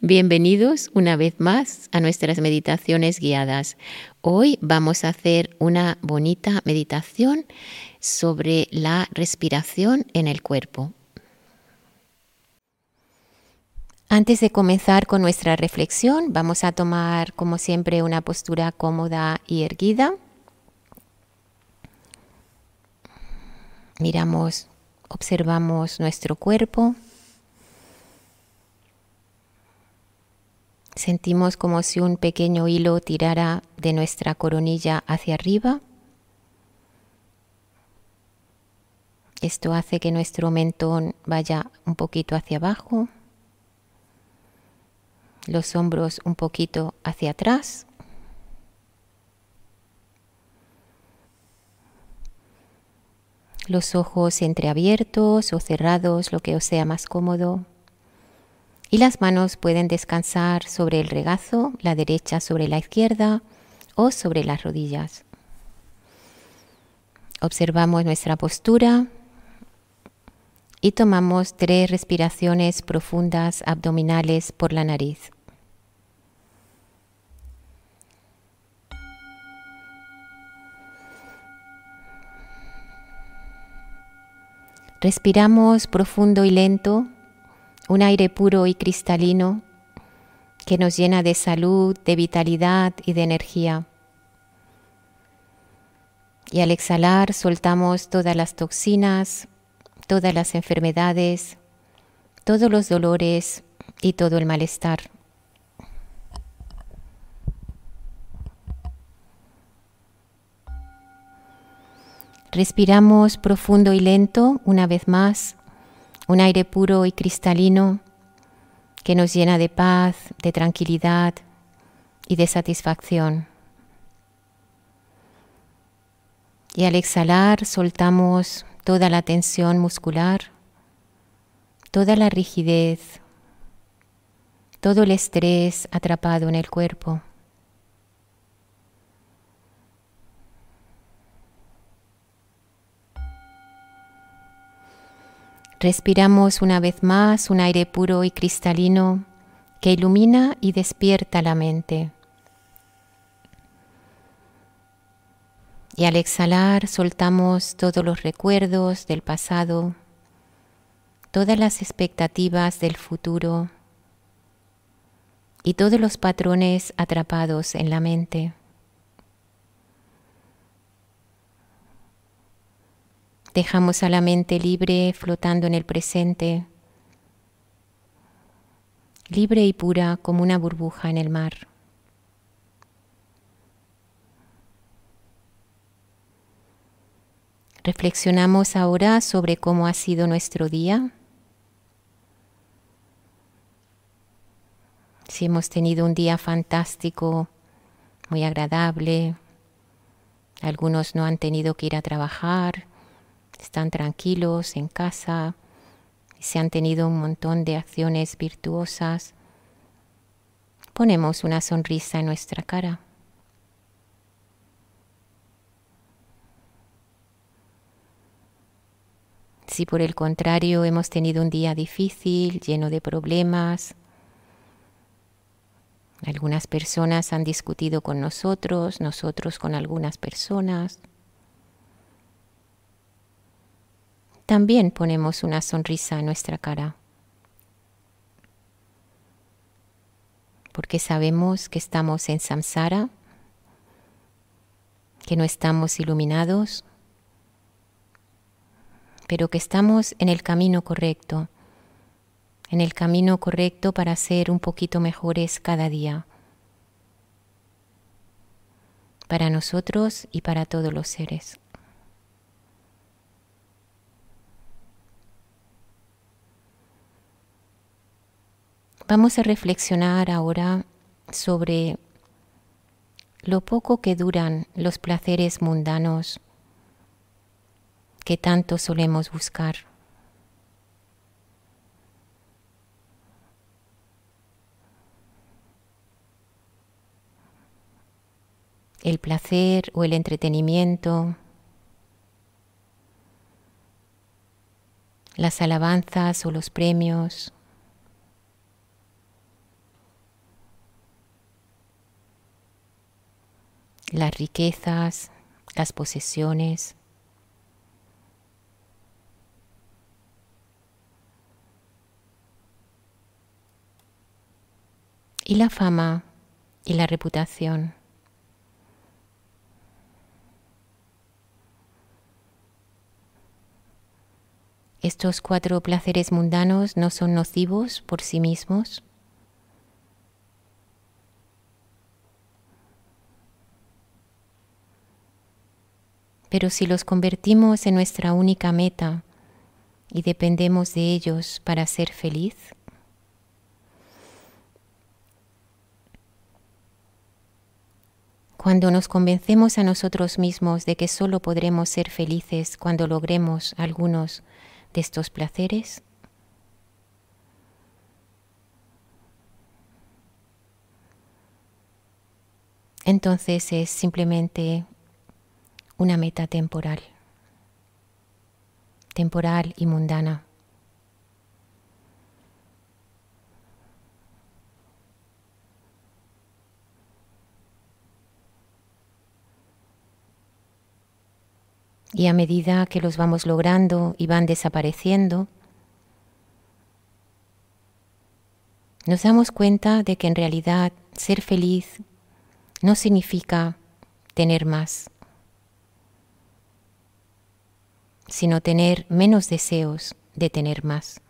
Bienvenidos una vez más a nuestras meditaciones guiadas. Hoy vamos a hacer una bonita meditación sobre la respiración en el cuerpo. Antes de comenzar con nuestra reflexión, vamos a tomar como siempre una postura cómoda y erguida. Miramos, observamos nuestro cuerpo. Sentimos como si un pequeño hilo tirara de nuestra coronilla hacia arriba. Esto hace que nuestro mentón vaya un poquito hacia abajo, los hombros un poquito hacia atrás. Los ojos entreabiertos o cerrados, lo que os sea más cómodo y las manos pueden descansar sobre el regazo, la derecha sobre la izquierda o sobre las rodillas. Observamos nuestra postura y tomamos tres respiraciones profundas abdominales por la nariz. Respiramos profundo y lento un aire puro y cristalino que nos llena de salud, de vitalidad y de energía. Y al exhalar soltamos todas las toxinas, todas las enfermedades, todos los dolores y todo el malestar. Respiramos profundo y lento una vez más un aire puro y cristalino que nos llena de paz, de tranquilidad y de satisfacción. Y al exhalar soltamos toda la tensión muscular, toda la rigidez, todo el estrés atrapado en el cuerpo. Respiramos una vez más un aire puro y cristalino que ilumina y despierta la mente. Y al exhalar soltamos todos los recuerdos del pasado, todas las expectativas del futuro y todos los patrones atrapados en la mente. Dejamos a la mente libre flotando en el presente, libre y pura como una burbuja en el mar. Reflexionamos ahora sobre cómo ha sido nuestro día. Si hemos tenido un día fantástico, muy agradable, algunos no han tenido que ir a trabajar, están tranquilos en casa se han tenido un montón de acciones virtuosas, ponemos una sonrisa en nuestra cara. Si por el contrario hemos tenido un día difícil, lleno de problemas, algunas personas han discutido con nosotros, nosotros con algunas personas, también ponemos una sonrisa en nuestra cara. Porque sabemos que estamos en samsara, que no estamos iluminados, pero que estamos en el camino correcto, en el camino correcto para ser un poquito mejores cada día, para nosotros y para todos los seres. Vamos a reflexionar ahora sobre lo poco que duran los placeres mundanos que tanto solemos buscar. El placer o el entretenimiento, las alabanzas o los premios, las riquezas, las posesiones. Y la fama y la reputación. Estos cuatro placeres mundanos no son nocivos por sí mismos. Pero si los convertimos en nuestra única meta y dependemos de ellos para ser feliz, Cuando nos convencemos a nosotros mismos de que solo podremos ser felices cuando logremos algunos de estos placeres, entonces es simplemente una meta temporal, temporal y mundana. Y a medida que los vamos logrando y van desapareciendo, nos damos cuenta de que en realidad ser feliz no significa tener más. Sino tener menos deseos de tener más.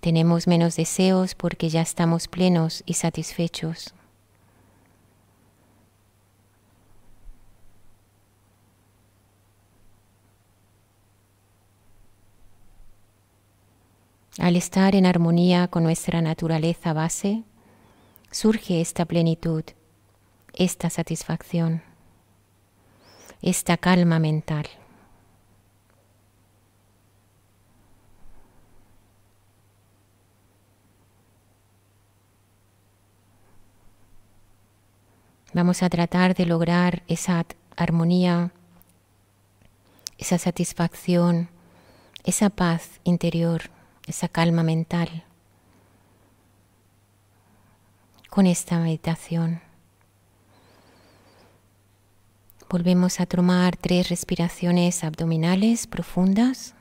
Tenemos menos deseos porque ya estamos plenos y satisfechos. Al estar en armonía con nuestra naturaleza base, surge esta plenitud, esta satisfacción, esta calma mental. Vamos a tratar de lograr esa armonía, esa satisfacción, esa paz interior, esa calma mental con esta meditación. Volvemos a tomar tres respiraciones abdominales profundas.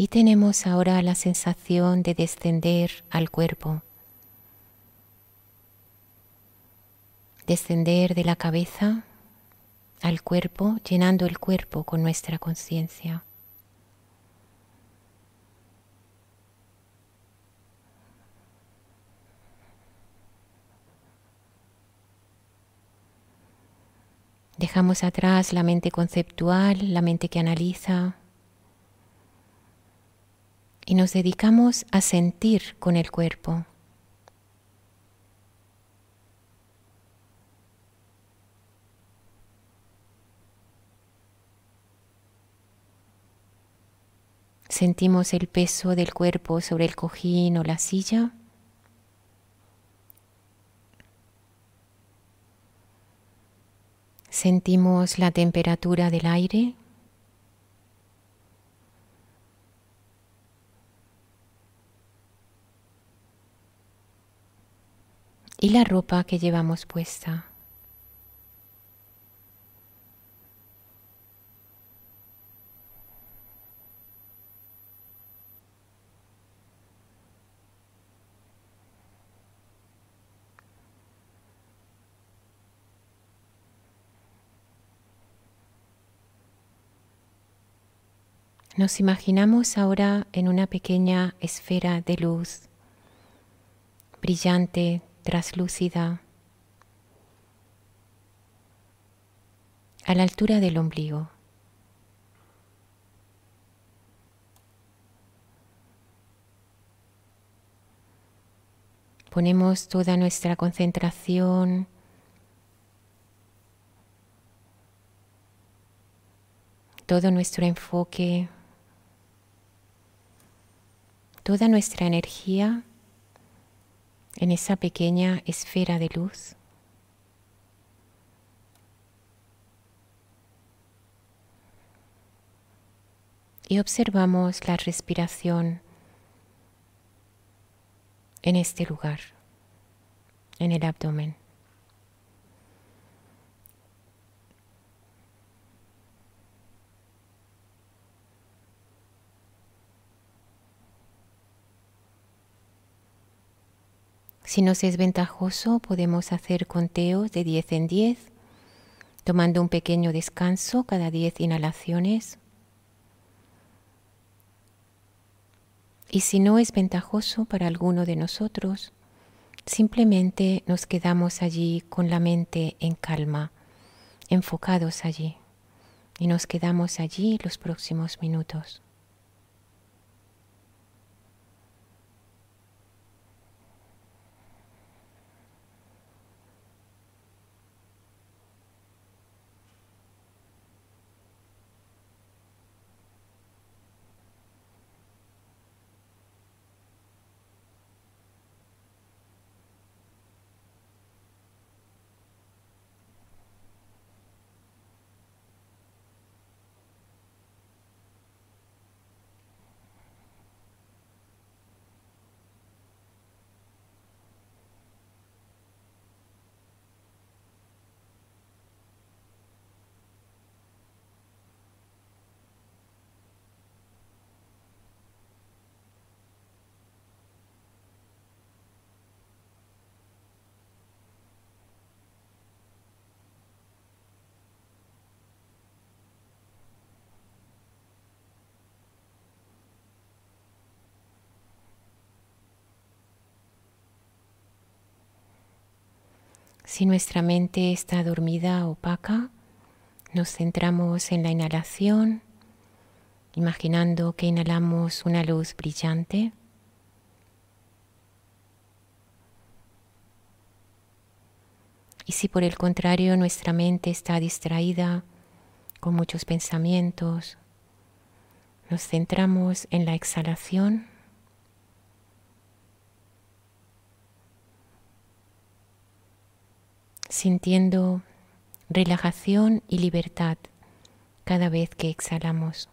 Y tenemos ahora la sensación de descender al cuerpo. Descender de la cabeza al cuerpo, llenando el cuerpo con nuestra conciencia. Dejamos atrás la mente conceptual, la mente que analiza, y nos dedicamos a sentir con el cuerpo. Sentimos el peso del cuerpo sobre el cojín o la silla. Sentimos la temperatura del aire. Y la ropa que llevamos puesta. Nos imaginamos ahora en una pequeña esfera de luz brillante, traslúcida, a la altura del ombligo. Ponemos toda nuestra concentración todo nuestro enfoque, toda nuestra energía en esa pequeña esfera de luz. Y observamos la respiración en este lugar, en el abdomen. Si nos es ventajoso, podemos hacer conteos de 10 en 10, tomando un pequeño descanso cada 10 inhalaciones. Y si no es ventajoso para alguno de nosotros, simplemente nos quedamos allí con la mente en calma, enfocados allí, y nos quedamos allí los próximos minutos. Si nuestra mente está dormida, opaca, nos centramos en la inhalación, imaginando que inhalamos una luz brillante. Y si por el contrario nuestra mente está distraída con muchos pensamientos, nos centramos en la exhalación sintiendo relajación y libertad cada vez que exhalamos.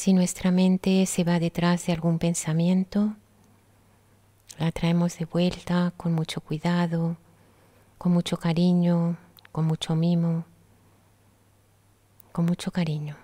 Si nuestra mente se va detrás de algún pensamiento, La traemos de vuelta con mucho cuidado, con mucho cariño, con mucho mimo, con mucho cariño.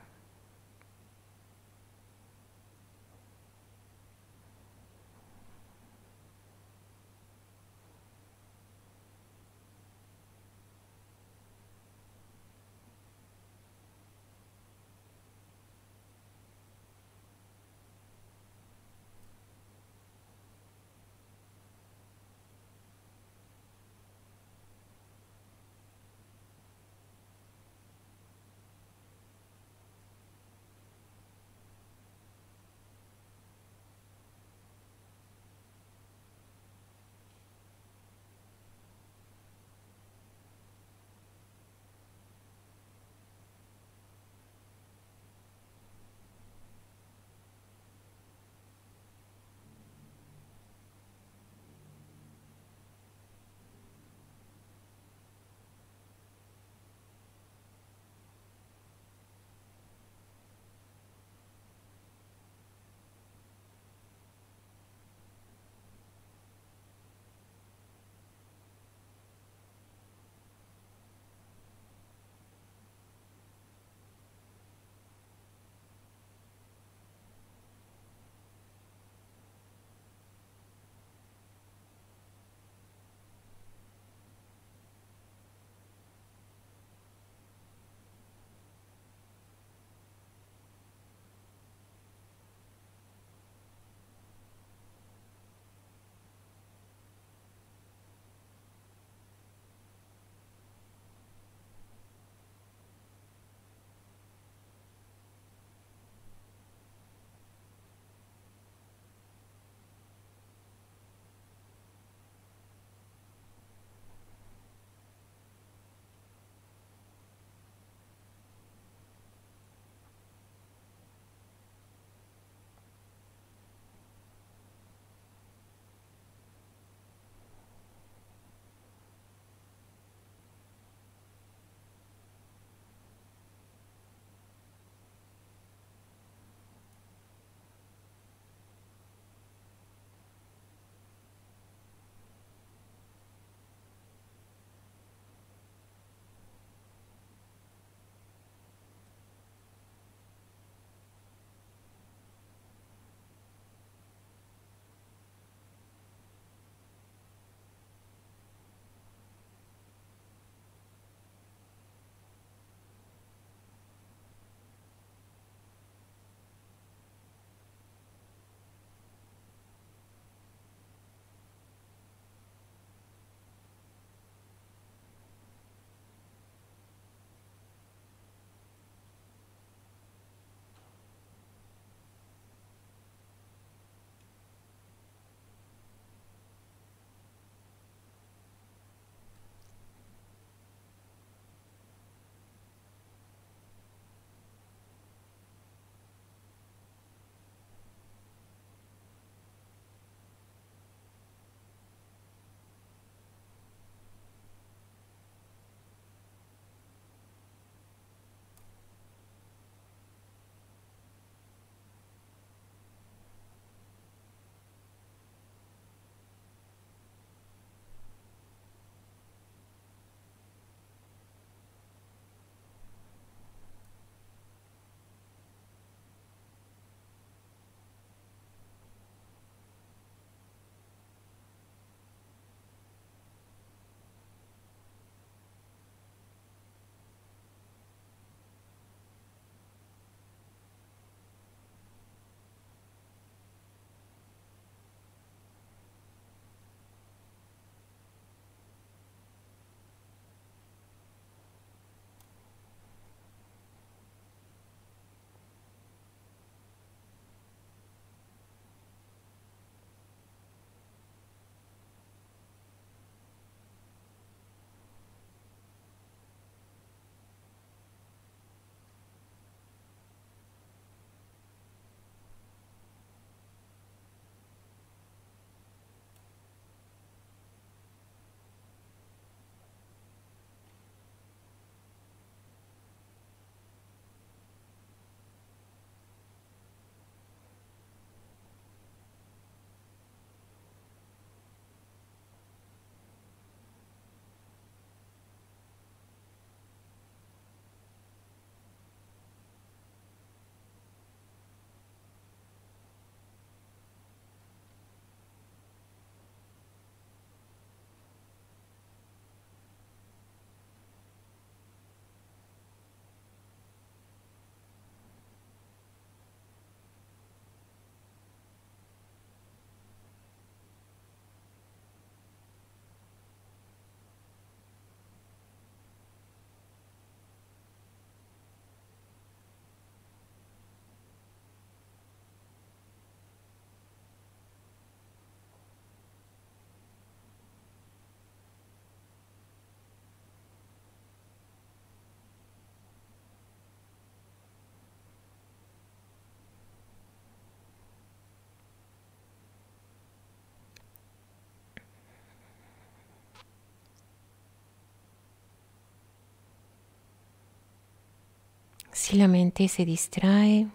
Si la mente se distrae,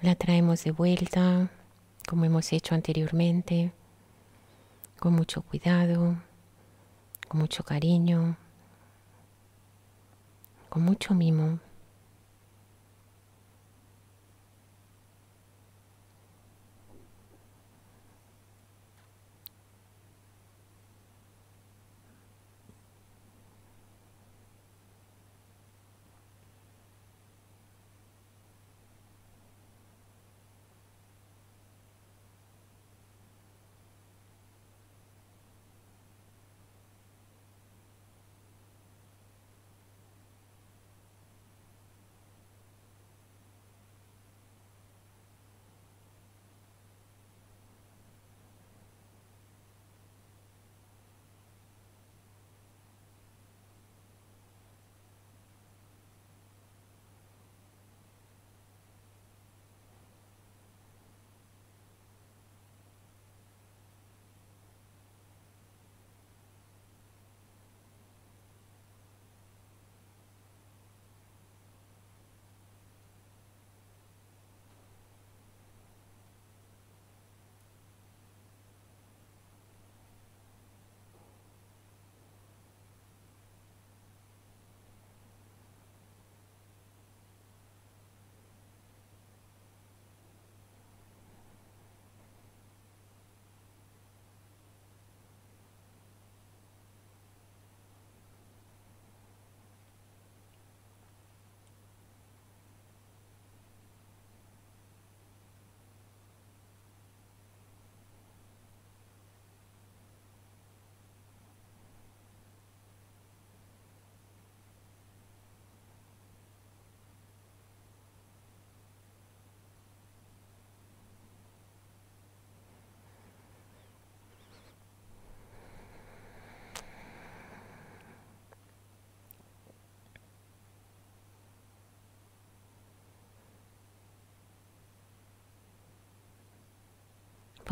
la traemos de vuelta, como hemos hecho anteriormente, con mucho cuidado, con mucho cariño, con mucho mimo.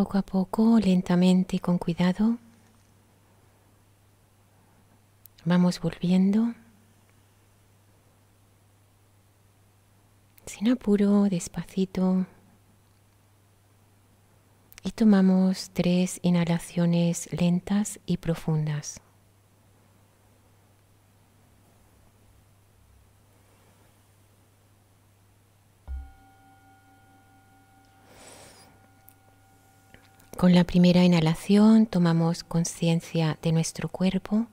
Poco a poco, lentamente y con cuidado, vamos volviendo. Sin apuro, despacito. Y tomamos tres inhalaciones lentas y profundas. Con la primera inhalación tomamos conciencia de nuestro cuerpo,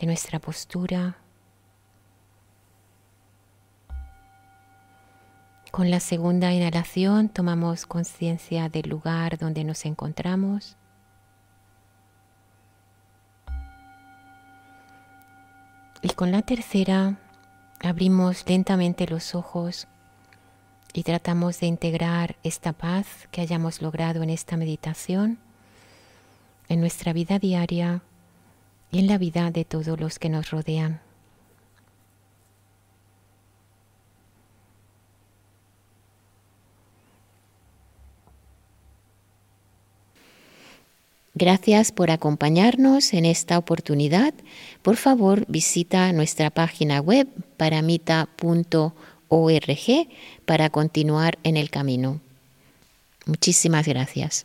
de nuestra postura. Con la segunda inhalación tomamos conciencia del lugar donde nos encontramos. Y con la tercera abrimos lentamente los ojos y tratamos de integrar esta paz que hayamos logrado en esta meditación en nuestra vida diaria y en la vida de todos los que nos rodean. Gracias por acompañarnos en esta oportunidad. Por favor, visita nuestra página web paramita.org para continuar en el camino. Muchísimas gracias.